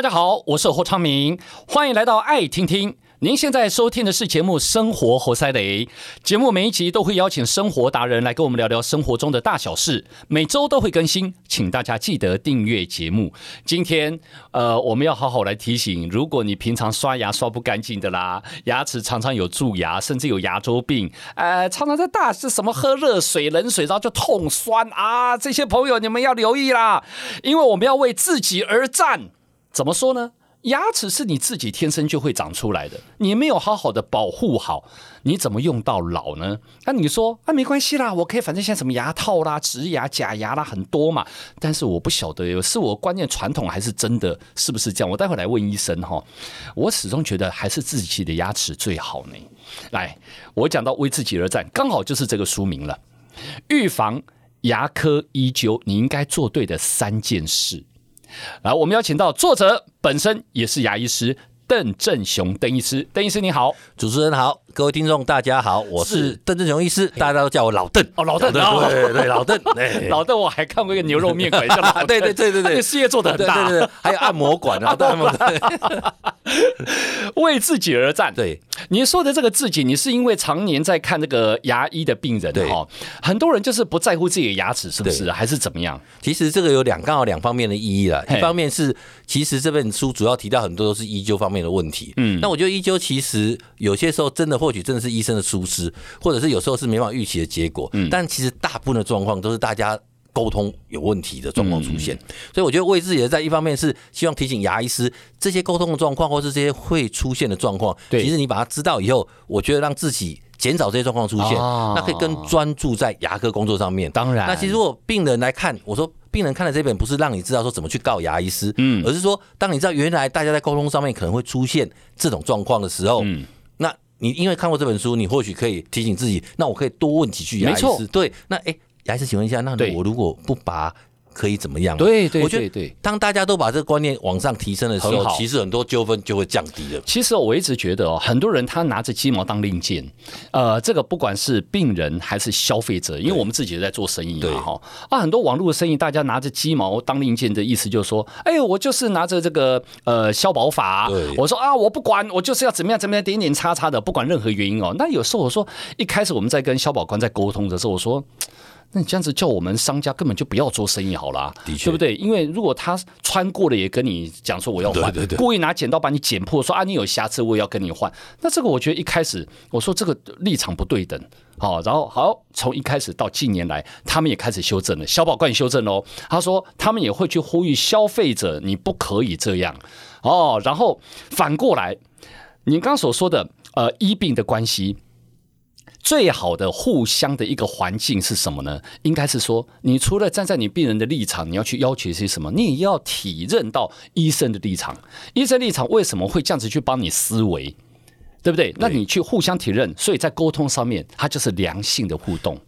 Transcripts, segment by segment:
大家好，我是侯昌明，欢迎来到爱听听。您现在收听的是节目《生活活塞雷》，节目每一集都会邀请生活达人来跟我们聊聊生活中的大小事，每周都会更新，请大家记得订阅节目。今天，呃，我们要好好来提醒，如果你平常刷牙刷不干净的啦，牙齿常常有蛀牙，甚至有牙周病，呃，常常在大是什么喝热水、冷水然后就痛酸啊，这些朋友你们要留意啦，因为我们要为自己而战。怎么说呢？牙齿是你自己天生就会长出来的，你没有好好的保护好，你怎么用到老呢？那、你说啊，没关系啦，我可以，反正现在什么牙套啦、植牙、假牙啦很多嘛。但是我不晓得，是我观念传统还是真的，是不是这样？我待会来问医生哈。我始终觉得还是自己的牙齿最好呢。来，我讲到为自己而战，刚好就是这个书名了。预防牙科医灸，你应该做对的三件事。来，我们邀请到作者本身也是牙医师邓正雄邓医师，邓医师你好，主持人好。各位听众，大家好，我是邓政雄医师，大家都叫我老邓。哦，老邓，对对，老邓，老邓，我还看过一个牛肉面馆叫老邓，对对对对对，事业做的很大，对对对，还有按摩馆啊，对 为自己而战。对，你说的这个自己，你是因为常年在看这个牙医的病人哈，很多人就是不在乎自己的牙齿是不是，还是怎么样？其实这个有两刚好两方面的意义了，一方面是其实这本书主要提到很多都是医灸方面的问题，嗯，那我觉得医灸其实有些时候真的。或许真的是医生的疏失，或者是有时候是没办法预期的结果。嗯，但其实大部分的状况都是大家沟通有问题的状况出现。所以我觉得为自己而战，一方面是希望提醒牙医师这些沟通的状况，或是这些会出现的状况。对，其实你把它知道以后，我觉得让自己减少这些状况出现，那可以更专注在牙科工作上面。当然，那其实如果病人来看，我说病人看了这本不是让你知道说怎么去告牙医师，嗯，而是说当你知道原来大家在沟通上面可能会出现这种状况的时候，嗯。你因为看过这本书，你或许可以提醒自己，那我可以多问几句牙医师。对，那哎，牙医师，请问一下，那我如果不拔？可以怎么样？对对对对，当大家都把这个观念往上提升的时候，其实很多纠纷就会降低了。其实我一直觉得哦，很多人他拿着鸡毛当令箭，呃，这个不管是病人还是消费者，因为我们自己也在做生意嘛哈。啊，很多网络的生意，大家拿着鸡毛当令箭的意思就是说，哎，我就是拿着这个呃消保法，我说啊，我不管，我就是要怎么样怎么样点点叉叉的，不管任何原因哦。那有时候我说，一开始我们在跟消保官在沟通的时候，我说。那你这样子叫我们商家根本就不要做生意好了，的确，对不对？因为如果他穿过了也跟你讲说我要换，故意拿剪刀把你剪破，说啊你有瑕疵，我也要跟你换。那这个我觉得一开始我说这个立场不对等，好，然后好从一开始到近年来，他们也开始修正了，消保官修正哦。他说他们也会去呼吁消费者，你不可以这样哦。然后反过来，你刚刚所说的呃医病的关系。最好的互相的一个环境是什么呢？应该是说，你除了站在你病人的立场，你要去要求些什么，你也要体认到医生的立场。医生立场为什么会这样子去帮你思维，对不对？那你去互相体认，所以在沟通上面，它就是良性的互动。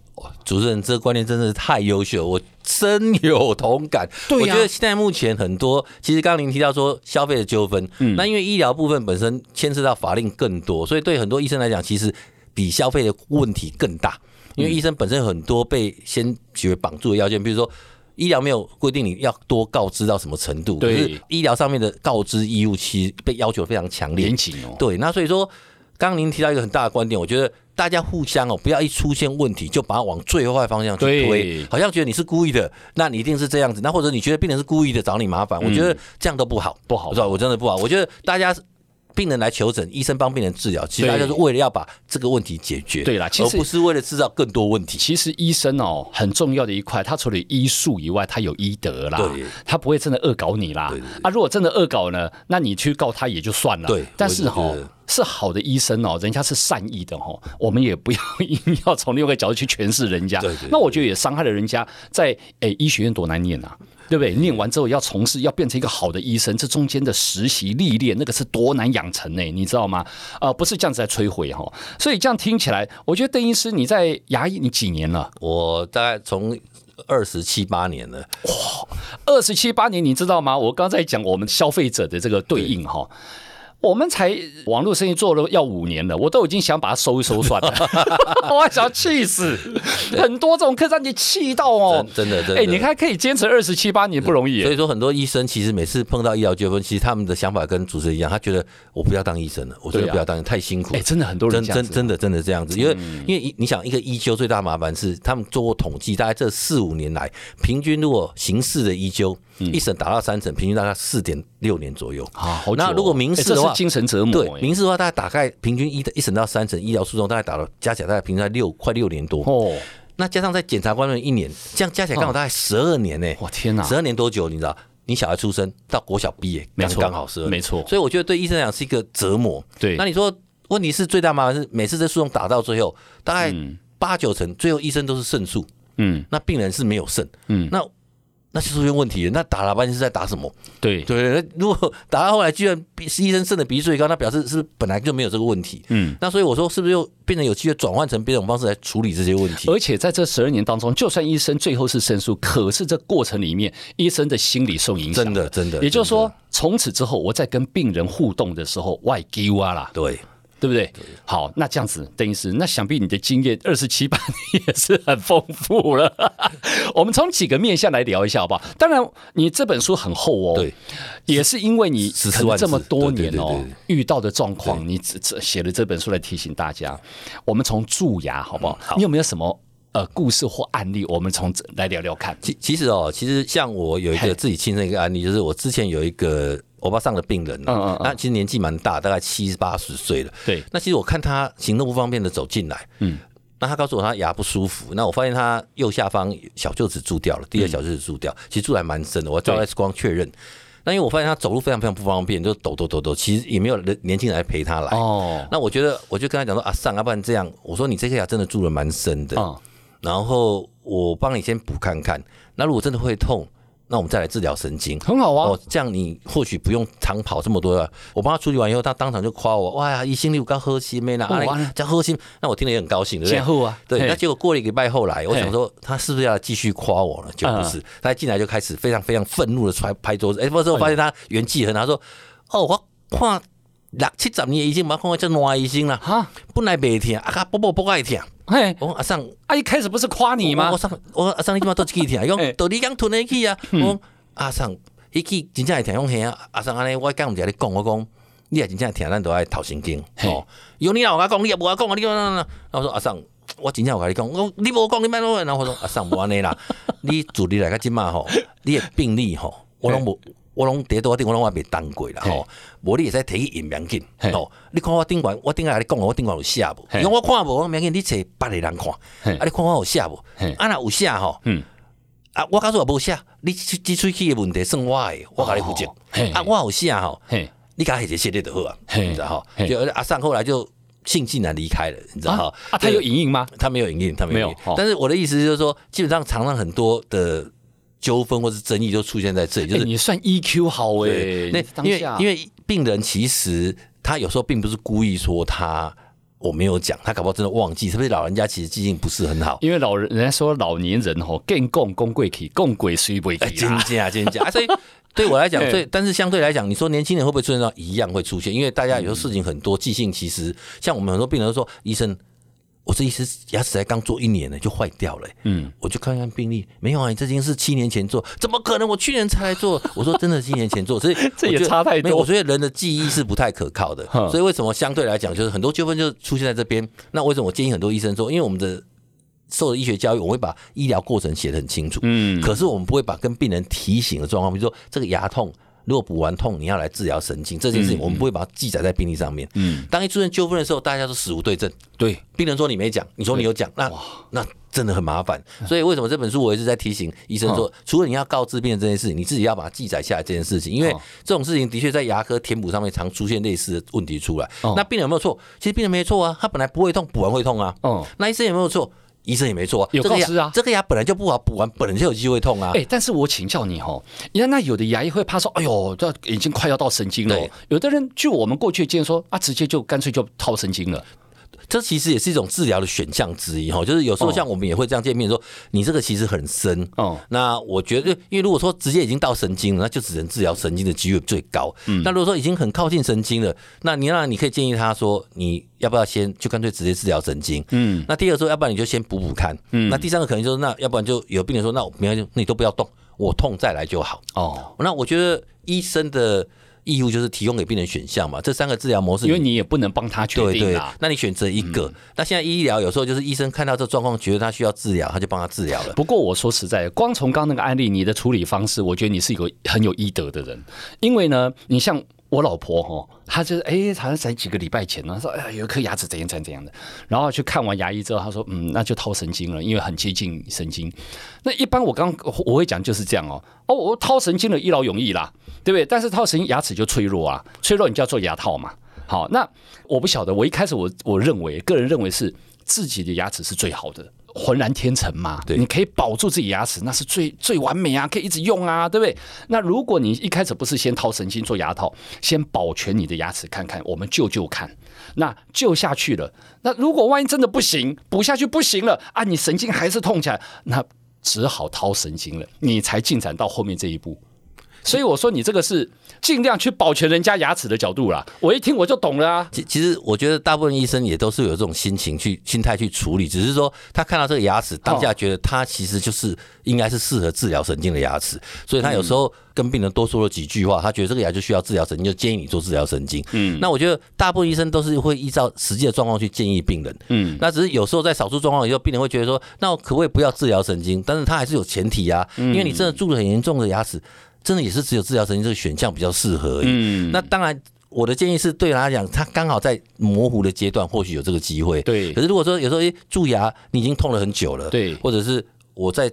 主持人，这个观念真的是太优秀，我深有同感。对呀，我觉得现在目前很多，其实刚刚您提到说消费的纠纷，嗯，那因为医疗部分本身牵涉到法令更多，所以对很多医生来讲，其实。比消费的问题更大，因为医生本身很多被先学绑住的要件，比如说医疗没有规定你要多告知到什么程度，对，可是医疗上面的告知义务其实被要求非常强烈，严谨哦。对，那所以说，刚刚您提到一个很大的观点，我觉得大家互相哦，不要一出现问题就把它往最坏方向去推，好像觉得你是故意的，那你一定是这样子，那或者你觉得病人是故意的找你麻烦，我觉得这样都不好，不好，是吧？我真的不好，我觉得大家。病人来求诊，医生帮病人治疗，其实大家是为了要把这个问题解决，对啦，而不是为了制造更多问题。其实医生哦，很重要的一块，他除了医术以外，他有医德啦，他不会真的恶搞你啦。对对对啊，如果真的恶搞呢，那你去告他也就算了。对，但是哈、哦，是好的医生哦，人家是善意的哦，我们也不要硬要从另外一个角度去诠释人家。对，对，对，那我觉得也伤害了人家在诶医学院多难念啊。对不对？念完之后要从事，要变成一个好的医生，这中间的实习历练，那个是多难养成呢？你知道吗？啊、呃，不是这样子在摧毁哈。所以这样听起来，我觉得邓医师你在牙医你几年了？我大概从二十七八年了。哇，二十七八年，你知道吗？我刚才讲我们消费者的这个对应哈。我们才网络生意做了要五年了，我都已经想把它收一收算了，我还想气死，很多这种客让你气到哦，真的真的，哎，你看可以坚持二十七八年不容易，所以说很多医生其实每次碰到医疗纠纷，其实他们的想法跟主持人一样，他觉得我不要当医生了，我真的不要当，太辛苦，哎，真的很多人真真真的真的这样子，因为因为你想一个医纠最大麻烦是，他们做过统计，大概这四五年来，平均如果刑事的医纠。一审打到三审，平均大概四点六年左右啊。那如果民事的话，精神折磨。对，民事的话，大概大概平均一一审到三审医疗诉讼，大概打了加起来大概平均在六快六年多哦。那加上在检察官那一年，这样加起来刚好大概十二年呢。哇天哪，十二年多久？你知道？你小孩出生到国小毕业，刚刚好十二年，没错。所以我觉得对医生来讲是一个折磨。对。那你说问题是最大麻烦是每次这诉讼打到最后，大概八九成最后医生都是胜诉。嗯。那病人是没有胜。嗯。那。那是出现问题了，那打了半天是在打什么？对对，如果打到后来居然比医生胜的比例最高，那表示是本来就没有这个问题。嗯，那所以我说是不是又变成有机会转换成别种方式来处理这些问题？而且在这十二年当中，就算医生最后是胜诉，可是这过程里面医生的心理受影响，真的真的。也就是说，从此之后我在跟病人互动的时候，外丢啊啦，对。对不对？好，那这样子，邓医师，那想必你的经验二十七八年也是很丰富了。我们从几个面向来聊一下，好不好？当然，你这本书很厚哦，对，也是因为你可能这么多年哦遇到的状况，你这这写了这本书来提醒大家。我们从蛀牙，好不好？好，你有没有什么呃故事或案例？我们从这来聊聊看。其其实哦，其实像我有一个自己亲身一个案例，就是我之前有一个。欧巴桑的病人，嗯嗯，那其实年纪蛮大，大概七十八十岁了。对，那其实我看他行动不方便的走进来，嗯，那他告诉我他牙不舒服，那我发现他右下方小臼齿蛀掉了，第二小臼齿蛀掉，其实蛀还蛮深的，我照 X 光确认。那因为我发现他走路非常非常不方便，就抖抖抖抖，其实也没有人年轻人来陪他来。哦，那我觉得我就跟他讲说啊，上，要不然这样，我说你这颗牙真的蛀的蛮深的，然后我帮你先补看看，那如果真的会痛。那我们再来治疗神经，很好啊。哦，这样你或许不用长跑这么多了。我帮他处理完以后，他当场就夸我：“哇呀，医生你有够好心没啦，这样好心。”那我听了也很高兴，对不对？后啊，对。那结果过了一个礼拜后来，我想说他是不是要继续夸我了？就不是，他一进来就开始非常非常愤怒的拍拍桌子。哎，不是，我发现他元气很好，他说：“哦，我看六七十年已经没看过这烂医生了，哈，本来没听，啊，不不不爱听。”嘿，我阿桑，啊，一开始不是夸你吗？我上，我阿桑，你今嘛都去听，讲到你讲吞得去啊？我阿桑，一去真正会听，讲嘿，阿桑安尼，我刚唔在你讲，我讲你也真正听，咱都爱头神经哦。有你老我讲，你也无我讲啊，你讲那那。我说阿桑，我真正有跟你讲，我你无讲，你慢慢。然后我说阿桑，无安尼啦，你自你来个即嘛吼，你的病历吼，我拢无。我拢第多顶，我拢还没当过啦吼。无你会使提去验明紧吼。你看我顶悬，我顶下你讲，我顶悬有写无？因为我看无，我明紧你找别个人看。啊，你看我有写无？啊，若有写吼。啊，我告诉我无写，你这这喙齿的问题算我的，我甲你负责。啊，我有写吼。你甲他写写的就好啊，你知道哈？就阿尚后来就悻悻然离开了，你知道哈？啊，他有影印吗？他没有影印，他没有。但是我的意思就是说，基本上常常很多的。纠纷或是争议就出现在这里，就是、欸、你算 EQ 好哎、欸，那因为因为病人其实他有时候并不是故意说他我没有讲，他搞不好真的忘记，是不是老人家其实记性不是很好？因为老人人家说老年人吼更共共贵体共鬼虽不体，真假真假，所以 对我来讲，所以但是相对来讲，你说年轻人会不会出现到一样会出现？因为大家有时候事情很多，记性其实像我们很多病人都说医生。我这一次牙齿才刚做一年呢，就坏掉了。嗯，我就看看病历，没有啊，你这件是七年前做，怎么可能？我去年才来做。我说真的，七年前做，所以 这也差太多。我觉得人的记忆是不太可靠的，所以为什么相对来讲，就是很多纠纷就出现在这边。那为什么我建议很多医生说，因为我们的受的医学教育，我会把医疗过程写得很清楚。嗯，可是我们不会把跟病人提醒的状况，比如说这个牙痛。如果补完痛，你要来治疗神经这件事情，我们不会把它记载在病历上面。嗯，当一出现纠纷的时候，大家都死无对证。对，病人说你没讲，你说你有讲，那那真的很麻烦。所以为什么这本书我一直在提醒医生说，除了你要告知病人这件事情，你自己要把它记载下来这件事情，因为这种事情的确在牙科填补上面常出现类似的问题出来。那病人有没有错？其实病人没错啊，他本来不会痛，补完会痛啊。哦，那医生有没有错？医生也没错，有告知啊，这个牙本来就不好，补完本来就有机会痛啊。哎，但是我请教你哦，你看那有的牙医会怕说，哎呦，这已经快要到神经了。有的人，据我们过去经验说，啊，直接就干脆就掏神经了。这其实也是一种治疗的选项之一哈。就是有时候像我们也会这样见面说，你这个其实很深哦。那我觉得，因为如果说直接已经到神经了，那就只能治疗神经的几率最高。嗯，那如果说已经很靠近神经了，那你那你可以建议他说，你要不要先就干脆直接治疗神经？嗯，那第二个说，要不然你就先补补看。嗯，那第三个可能就是，那要不然就有病人说，那我没关系，你都不要动，我痛再来就好。哦，那我觉得医生的。义务就是提供给病人选项嘛，这三个治疗模式，因为你也不能帮他确定啊。对对，那你选择一个。嗯、那现在医疗有时候就是医生看到这状况，觉得他需要治疗，他就帮他治疗了。不过我说实在，光从刚那个案例，你的处理方式，我觉得你是一个很有医德的人。因为呢，你像我老婆哈，她就是哎，好像才几个礼拜前呢，说哎呀有一颗牙齿怎样怎样怎样的，然后去看完牙医之后，她说嗯，那就掏神经了，因为很接近神经。那一般我刚我会讲就是这样哦，哦我掏神经了，一劳永逸啦。对不对？但是掏神经牙齿就脆弱啊，脆弱你就要做牙套嘛。好，那我不晓得，我一开始我我认为，个人认为是自己的牙齿是最好的，浑然天成嘛。对，你可以保住自己牙齿，那是最最完美啊，可以一直用啊，对不对？那如果你一开始不是先掏神经做牙套，先保全你的牙齿，看看我们救救看，那救下去了，那如果万一真的不行，补下去不行了啊，你神经还是痛起来，那只好掏神经了，你才进展到后面这一步。所以我说你这个是尽量去保全人家牙齿的角度啦。我一听我就懂了啊。其其实我觉得大部分医生也都是有这种心情去心态去处理，只是说他看到这个牙齿当下觉得他其实就是应该是适合治疗神经的牙齿，所以他有时候跟病人多说了几句话，他觉得这个牙就需要治疗神经，就建议你做治疗神经。嗯，那我觉得大部分医生都是会依照实际的状况去建议病人。嗯，那只是有时候在少数状况以后，病人会觉得说，那我可不可以不要治疗神经？但是他还是有前提啊，因为你真的蛀了很严重的牙齿。真的也是只有治疗神经这个选项比较适合而已。嗯，那当然，我的建议是对他来讲，他刚好在模糊的阶段，或许有这个机会。对。可是如果说有时候诶，蛀牙你已经痛了很久了，对，或者是我在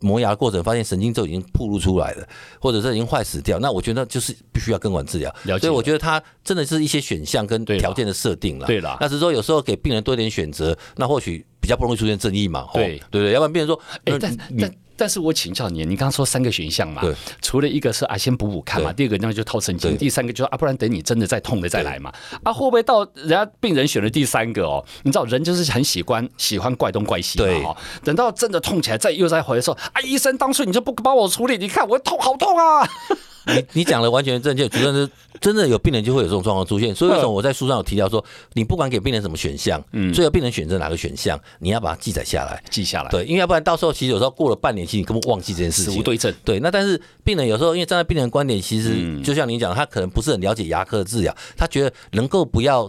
磨牙的过程发现神经就已经暴露出来了，或者是已经坏死掉，那我觉得就是必须要根管治疗。了解。所以我觉得他真的是一些选项跟条件的设定了。对了。那只是说有时候给病人多一点选择，那或许比较不容易出现争议嘛。对对对，要不然病人说，哎，但但。但是我请教你，你刚刚说三个选项嘛？对，除了一个是啊，先补补看嘛，第二个那就掏神经，第三个就是啊，不然等你真的再痛了再来嘛。啊，会不会到人家病人选了第三个哦？你知道人就是很喜欢喜欢怪东怪西嘛？哈，等到真的痛起来再又再回来说啊，医生当初你就不帮我处理，你看我痛好痛啊！你你讲的完全正确，主要是真的有病人就会有这种状况出现，所以为什么我在书上有提到说，你不管给病人什么选项，嗯，最后病人选择哪个选项，你要把它记载下来，记下来，对，因为要不然到时候其实有时候过了半年，其实你根本忘记这件事情，对症。对，那但是病人有时候因为站在病人观点，其实就像你讲，他可能不是很了解牙科的治疗，他觉得能够不要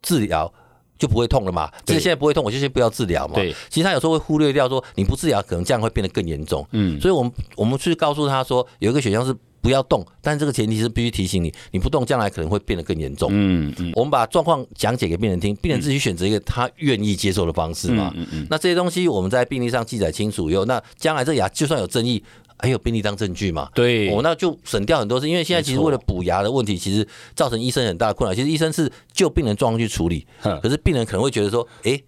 治疗就不会痛了嘛，就是现在不会痛，我就先不要治疗嘛。对，其实他有时候会忽略掉说，你不治疗可能这样会变得更严重。嗯，所以我们我们去告诉他说，有一个选项是。不要动，但这个前提是必须提醒你，你不动，将来可能会变得更严重。嗯嗯，我们把状况讲解给病人听，病人自己选择一个他愿意接受的方式嘛。嗯嗯，那这些东西我们在病历上记载清楚以后，那将来这牙就算有争议，还有病例当证据嘛。对，哦，那就省掉很多事。因为现在其实为了补牙的问题，其实造成医生很大的困扰。其实医生是就病人状况去处理，可是病人可能会觉得说，哎。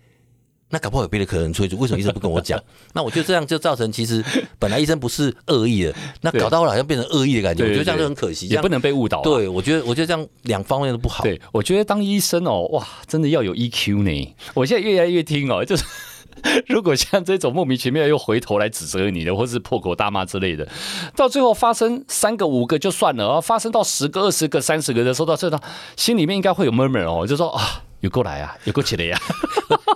那搞不好有别的可能催促，为什么医生不跟我讲？那我觉得这样就造成，其实本来医生不是恶意的，那搞到后来好像变成恶意的感觉。我觉得这样就很可惜，也不能被误导。对，我觉得我觉得这样两方面都不好。对，我觉得当医生哦，哇，真的要有 EQ 呢。我现在越来越听哦，就是 如果像这种莫名其妙又回头来指责你的，或是破口大骂之类的，到最后发生三个五个就算了，发生到十个、二十个、三十个的时候，到这心里面应该会有 murmur 哦，就说啊。有过来啊，有过起来呀。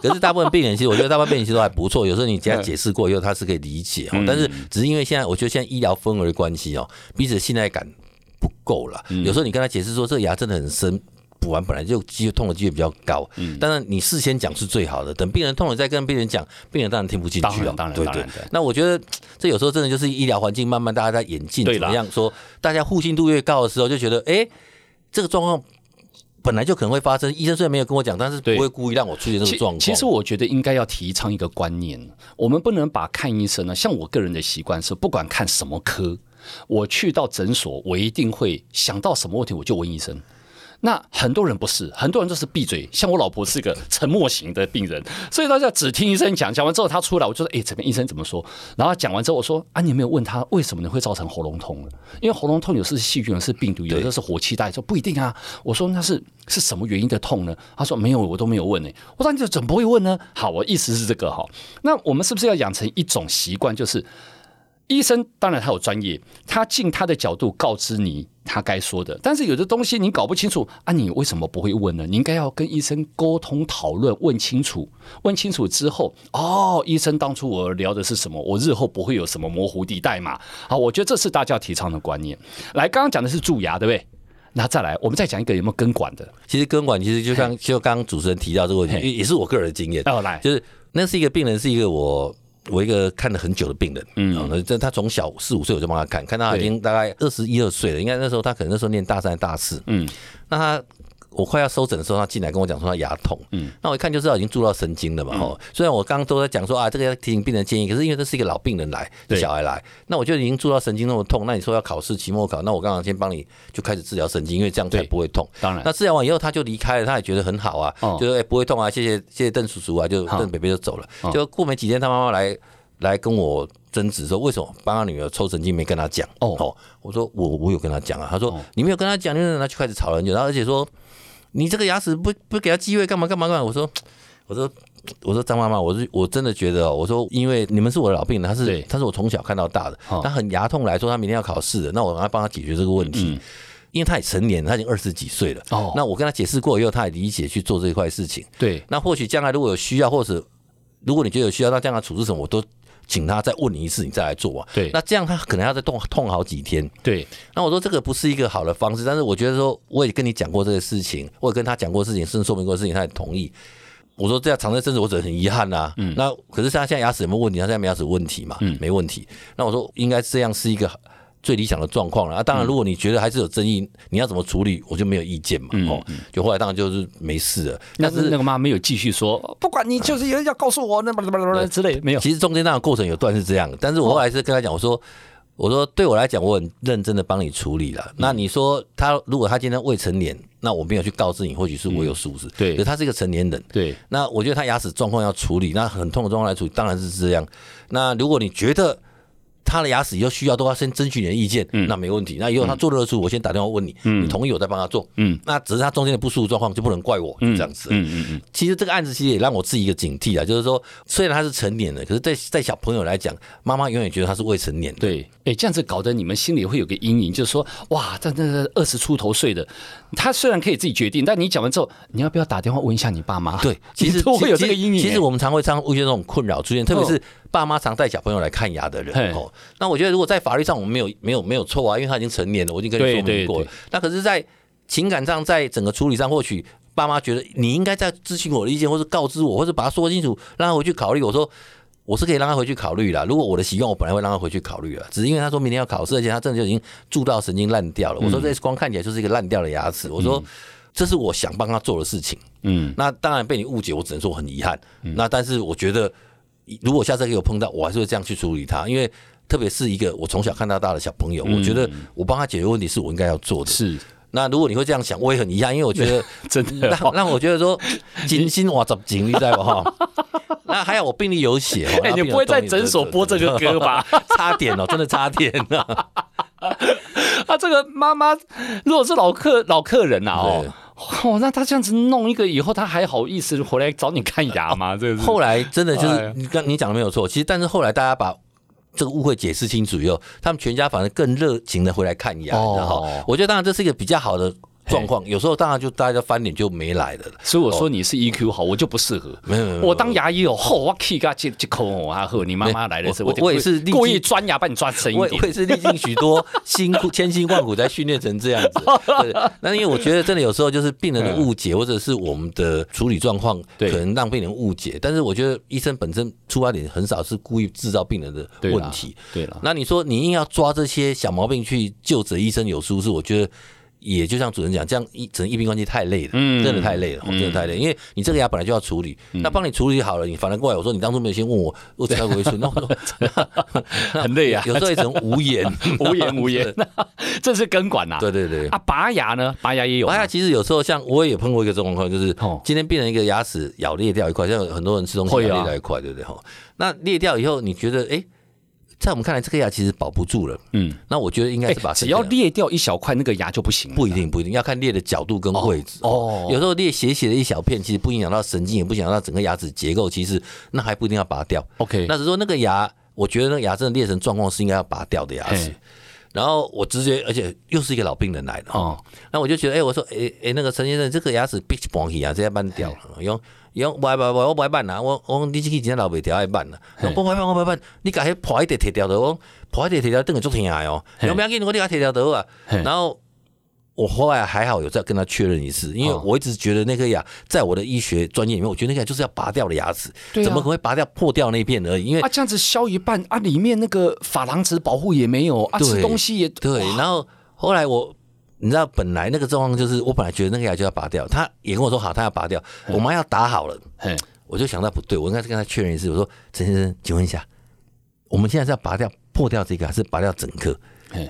可是大部分病人其实，我觉得大部分病人其实都还不错。有时候你给他解释过以后，他是可以理解。但是只是因为现在，我觉得现在医疗氛围的关系哦，彼此的信赖感不够了。有时候你跟他解释说，这个牙真的很深，补完本来就机会痛的机会比较高。嗯。当然你事先讲是最好的，等病人痛了再跟病人讲，病人当然听不进去了。当然，当然，对对。那我觉得这有时候真的就是医疗环境慢慢大家在演进，怎么样说？大家互信度越高的时候，就觉得哎，这个状况。本来就可能会发生，医生虽然没有跟我讲，但是不会故意让我出现这个状况。其实我觉得应该要提倡一个观念，我们不能把看医生呢，像我个人的习惯是，不管看什么科，我去到诊所，我一定会想到什么问题，我就问医生。那很多人不是，很多人都是闭嘴。像我老婆是个沉默型的病人，所以大家只听医生讲，讲完之后他出来，我就说：“哎，这边医生怎么说？”然后讲完之后，我说：“啊，你没有问他为什么你会造成喉咙痛呢？因为喉咙痛有时是细菌，有时是病毒，有的是火气带，说不一定啊。”我说：“那是是什么原因的痛呢？”他说：“没有，我都没有问呢。”我说：“你怎么不会问呢？”好，我意思是这个哈。那我们是不是要养成一种习惯，就是？医生当然他有专业，他尽他的角度告知你他该说的。但是有的东西你搞不清楚啊，你为什么不会问呢？你应该要跟医生沟通讨论，问清楚。问清楚之后，哦，医生当初我聊的是什么？我日后不会有什么模糊地带嘛？好，我觉得这是大家提倡的观念。来，刚刚讲的是蛀牙，对不对？那再来，我们再讲一个有没有根管的？其实根管其实就像就刚刚主持人提到这个问题，也是我个人的经验。哦，来，就是那是一个病人，是一个我。我一个看了很久的病人，嗯，那这他从小四五岁我就帮他看，看到他已经大概二十一二岁了，应该那时候他可能那时候念大三大四，嗯，那他。我快要收诊的时候，他进来跟我讲说他牙痛，嗯，那我一看就知道已经蛀到神经了嘛，哦、嗯。虽然我刚刚都在讲说啊，这个要提醒病人建议，可是因为这是一个老病人来，小孩来，那我就已经蛀到神经那么痛，那你说要考试期末考，那我刚刚先帮你就开始治疗神经，因为这样才不会痛。当然，那治疗完以后他就离开了，他也觉得很好啊，哦、就说哎、欸、不会痛啊，谢谢谢谢邓叔叔啊，就邓北北就走了。哦、就过没几天，他妈妈来来跟我争执说，为什么帮他女儿抽神经没跟他讲？哦，我说我我有跟他讲啊，他说、哦、你没有跟他讲，你让他就开始吵了很久，然后而且说。你这个牙齿不不给他机会干嘛干嘛干嘛？我说，我说，我说张妈妈，我是我真的觉得，我说因为你们是我的老病人，他是他是我从小看到大的，他很牙痛来说，他明天要考试的，那我让他帮他解决这个问题，因为他也成年了，他已经二十几岁了。哦，那我跟他解释过以后，他也理解去做这一块事情。对，那或许将来如果有需要，或者如果你觉得有需要，那将来处置什么，我都。请他再问你一次，你再来做啊。对，那这样他可能要再痛痛好几天。对，那我说这个不是一个好的方式，但是我觉得说我也跟你讲过这个事情，我也跟他讲过事情，甚至说明过事情，他也同意。我说这样长在身子，我觉得很遗憾呐、啊。嗯，那可是他现在牙齿有没有问题？他现在没牙齿问题嘛？嗯，没问题。那我说应该这样是一个。最理想的状况了啊！当然，如果你觉得还是有争议，你要怎么处理，我就没有意见嘛。哦，就后来当然就是没事了。但是那个妈没有继续说，不管你就是有人要告诉我那么什么之类，没有。其实中间那个过程有段是这样，但是我后来是跟他讲，我说，我说对我来讲，我很认真的帮你处理了。那你说他如果他今天未成年，那我没有去告知你，或许是我有疏失。对，可是他是一个成年人。对，那我觉得他牙齿状况要处理，那很痛的状况来处理，当然是这样。那如果你觉得，他的牙齿以后需要都要先征询你的意见，嗯，那没问题。那以后他做得出，我先打电话问你，嗯，你同意我再帮他做，嗯，那只是他中间的不舒服状况就不能怪我，嗯，这样子，嗯嗯嗯。其实这个案子其实也让我自己一个警惕啊，就是说虽然他是成年的，可是在在小朋友来讲，妈妈永远觉得他是未成年的，对，哎，这样子搞得你们心里会有个阴影，就是说哇，这这二十出头岁的，他虽然可以自己决定，但你讲完之后，你要不要打电话问一下你爸妈？对，其实会有这个阴影。其实我们常会常会有这种困扰出现，特别是。爸妈常带小朋友来看牙的人哦，那我觉得如果在法律上我们没有没有没有错啊，因为他已经成年了，我已经跟你说明过了。那可是，在情感上，在整个处理上，或许爸妈觉得你应该在咨询我的意见，或是告知我，或者把他说清楚，让他回去考虑。我说我是可以让他回去考虑的。如果我的习惯，我本来会让他回去考虑的，只是因为他说明天要考试，而且他真的就已经蛀到神经烂掉了。我说这光看起来就是一个烂掉的牙齿。我说这是我想帮他做的事情。嗯，那当然被你误解，我只能说我很遗憾。那但是我觉得。如果下次给我碰到，我还是会这样去处理他，因为特别是一个我从小看到大的小朋友，我觉得我帮他解决问题是我应该要做的。是，那如果你会这样想，我也很遗憾，因为我觉得 真的让让我觉得说 精心哇，怎精力在吧哈？那还好我病历有写，哎，你不会在诊所播这个歌吧？差点哦，真的差点啊！啊，这个妈妈如果是老客老客人呐哦。哦，那他这样子弄一个以后，他还好意思回来找你看牙吗？这个后来真的就是你刚你讲的没有错，其实但是后来大家把这个误会解释清楚以后，他们全家反而更热情的回来看牙，然后我觉得当然这是一个比较好的。状况有时候当然就大家翻脸就没来了，所以我说你是 EQ 好，我就不适合。没有，我当牙医哦，吼，我气个这这口我啊呵，你妈妈来的时候，我也是故意钻牙把你钻深一点。我也是历尽许多辛苦 千辛万苦才训练成这样子。那因为我觉得真的有时候就是病人的误解，或者是我们的处理状况可能让病人误解。但是我觉得医生本身出发点很少是故意制造病人的问题。对了，那你说你硬要抓这些小毛病去究责医生有疏失，我觉得。也就像主人讲，这样一整个医病关系太累了，嗯，真的太累了，真的太累。因为你这个牙本来就要处理，那帮你处理好了，你反而过来我说你当初没有先问我，我才回去，那 我说很累啊，有时候也成 无言，无言无言。这是根管呐，对对对。啊，拔牙呢？拔牙也有。拔牙其实有时候像我也碰过一个状况，就是今天病人一个牙齿咬裂掉一块，像很多人吃东西咬裂掉一块，对不对？哈，那裂掉以后，你觉得哎？在我们看来，这个牙其实保不住了。嗯，那我觉得应该是把、欸、只要裂掉一小块，那个牙就不行了。不一定，不一定要看裂的角度跟位置。哦，哦有时候裂斜斜的一小片，其实不影响到神经，也不影响到整个牙齿结构。其实那还不一定要拔掉。OK，那只是说那个牙，我觉得那个牙真的裂成状况是应该要拔掉的牙齿。然后我直接，而且又是一个老病人来的。哦，那我就觉得，哎、欸，我说，哎、欸、哎，那个陈先生，这个牙齿必须拔起啊，这要办掉了，用。用不不不，我不爱办啦，我我讲你这个真老袂调爱办啦，我不爱办我不爱办，你甲迄破一点摕掉的，我破一点铁条等于足疼爱哦，有没有给你我这个铁条的啊？然后我后来还好有再跟他确认一次，因为我一直觉得那颗牙在我的医学专业里面，我觉得那个牙就是要拔掉的牙齿，怎么可能会拔掉破掉那一片而已？因为啊这样子削一半啊，里面那个珐琅质保护也没有啊，吃东西也对，然后后来我。你知道本来那个状况就是，我本来觉得那个牙就要拔掉，他也跟我说好，他要拔掉，我妈要打好了，我就想到不对，我应该是跟他确认一次，我说陈先生，请问一下，我们现在是要拔掉破掉这个，还是拔掉整颗？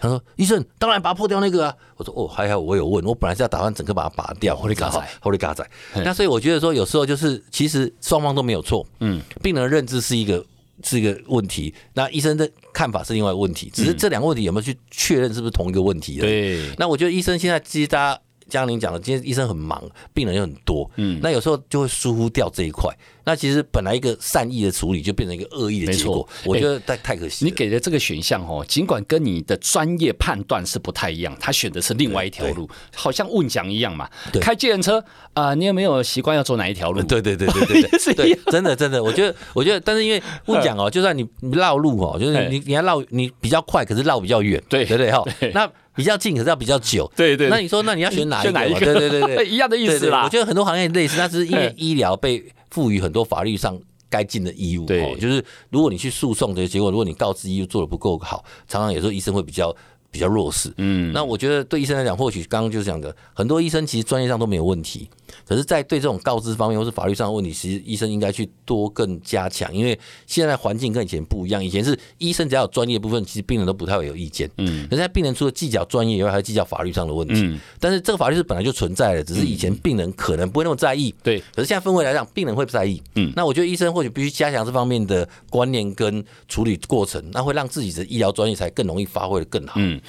他说医生，当然拔破掉那个啊。我说哦，还好我有问，我本来是要打算整个把它拔掉，后来嘎仔，后来嘎仔。那所以我觉得说，有时候就是其实双方都没有错，嗯，病人的认知是一个。是一个问题，那医生的看法是另外一个问题，只是这两个问题有没有去确认是不是同一个问题？对，那我觉得医生现在其实大家，像您讲的，今天医生很忙，病人又很多，嗯，那有时候就会疏忽掉这一块。那其实本来一个善意的处理，就变成一个恶意的结果。我觉得太太可惜。你给的这个选项哦，尽管跟你的专业判断是不太一样，他选的是另外一条路，好像问讲一样嘛。开计程车啊，你有没有习惯要走哪一条路？对对对对对对，真的真的，我觉得我觉得，但是因为问讲哦，就算你绕路哦，就是你你要绕你比较快，可是绕比较远，对对对哈。那比较近，可是要比较久，对对。那你说，那你要选哪一个？对对对对，一样的意思啦。我觉得很多行业类似，但是因为医疗被。赋予很多法律上该尽的义务，对，就是如果你去诉讼的结果，如果你告知医务做的不够好，常常有时候医生会比较。比较弱势，嗯，那我觉得对医生来讲，或许刚刚就是讲的，很多医生其实专业上都没有问题，可是，在对这种告知方面或是法律上的问题，其实医生应该去多更加强，因为现在环境跟以前不一样，以前是医生只要有专业部分，其实病人都不太会有意见，嗯，可是现在病人除了计较专业以外，还计较法律上的问题，嗯，但是这个法律是本来就存在的，只是以前病人可能不会那么在意，对，可是现在氛围来讲，病人会不在意，嗯，那我觉得医生或许必须加强这方面的观念跟处理过程，那会让自己的医疗专业才更容易发挥的更好，嗯。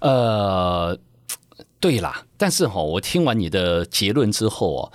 呃，对啦，但是哈，我听完你的结论之后哦，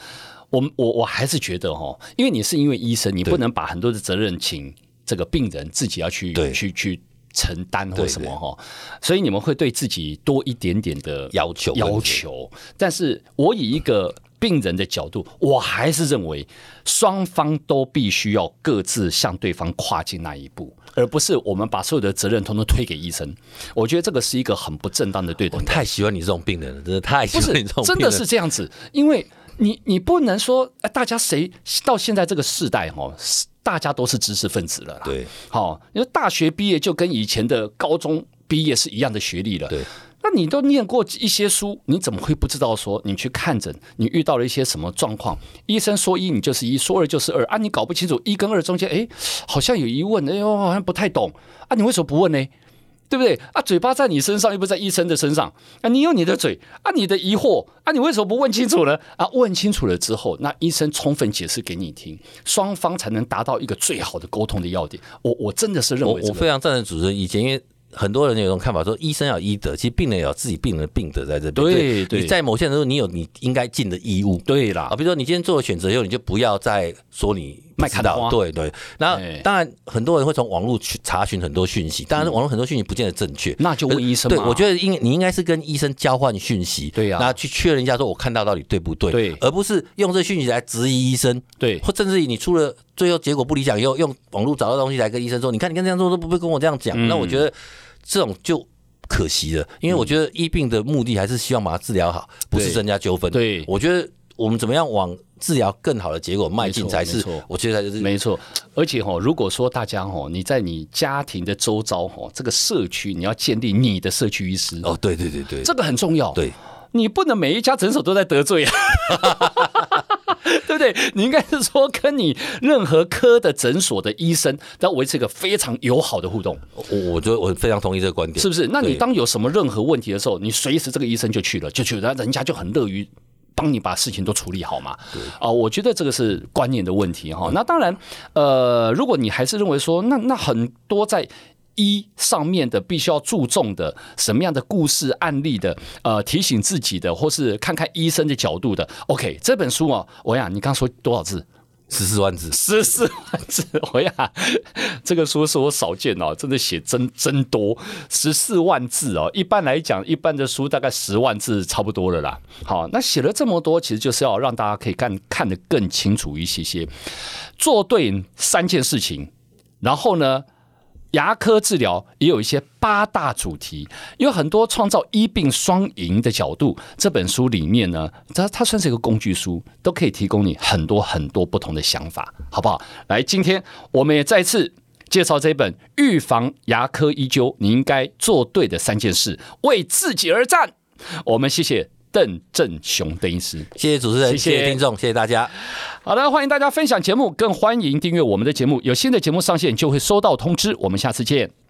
我我我还是觉得哈，因为你是因为医生，你不能把很多的责任请这个病人自己要去对。去去承担或什么哈，所以你们会对自己多一点点的要求要求，但是我以一个。病人的角度，我还是认为双方都必须要各自向对方跨进那一步，而不是我们把所有的责任统统推给医生。我觉得这个是一个很不正当的对待。我太喜欢你这种病人了，真的太喜欢你这种病人了。真的是这样子，因为你你不能说，哎大家谁到现在这个世代哈，大家都是知识分子了啦。对，好，因为大学毕业就跟以前的高中毕业是一样的学历了。对。那你都念过一些书，你怎么会不知道说你去看诊，你遇到了一些什么状况？医生说一，你就是一；说二就是二啊！你搞不清楚一跟二中间，哎，好像有疑问，哎呦，好像不太懂啊！你为什么不问呢？对不对啊？嘴巴在你身上，又不在医生的身上啊！你有你的嘴啊，你的疑惑啊，你为什么不问清楚呢？啊，问清楚了之后，那医生充分解释给你听，双方才能达到一个最好的沟通的要点。我我真的是认为，我非常赞成主持人意见，因为。很多人有种看法，说医生要医德，其实病人也有自己病人的病德在这边。对对，你在某些时候，你有你应该尽的义务。对啦，啊，比如说你今天做了选择以后，你就不要再说你卖看到。对对，然后当然很多人会从网络去查询很多讯息，当然网络很多讯息不见得正确，那就问医生。对，我觉得应你应该是跟医生交换讯息，对呀，那去确认一下，说我看到到底对不对？对，而不是用这讯息来质疑医生。对，或甚至于你出了最后结果不理想以后，用网络找到东西来跟医生说，你看你看这样做都不会跟我这样讲，那我觉得。这种就可惜了，因为我觉得医病的目的还是希望把它治疗好，不是增加纠纷。对，我觉得我们怎么样往治疗更好的结果迈进才是。我觉得就是没错。而且哈，如果说大家哈，你在你家庭的周遭哈，这个社区你要建立你的社区医师。哦，对对对对，这个很重要。对。你不能每一家诊所都在得罪啊。对不对？你应该是说，跟你任何科的诊所的医生都要维持一个非常友好的互动。我我觉得我非常同意这个观点，是不是？那你当有什么任何问题的时候，你随时这个医生就去了，就去了，人家就很乐于帮你把事情都处理好嘛。啊我觉得这个是观念的问题哈。那当然，呃，如果你还是认为说，那那很多在。一上面的必须要注重的什么样的故事案例的，呃，提醒自己的，或是看看医生的角度的。OK，这本书啊，我呀，你刚说多少字？十四万字，十四万字。我呀，这个书是我少见哦，真的写真真多，十四万字哦。一般来讲，一般的书大概十万字差不多了啦。好，那写了这么多，其实就是要让大家可以看看得更清楚一些些，做对三件事情，然后呢，牙科治疗也有一些八大主题，有很多创造医病双赢的角度。这本书里面呢，它它算是一个工具书，都可以提供你很多很多不同的想法，好不好？来，今天我们也再次介绍这本《预防牙科医究你应该做对的三件事》，为自己而战。我们谢谢。邓正雄邓医师，谢谢主持人，谢谢，谢谢听众，谢谢大家。好的，欢迎大家分享节目，更欢迎订阅我们的节目。有新的节目上线就会收到通知。我们下次见。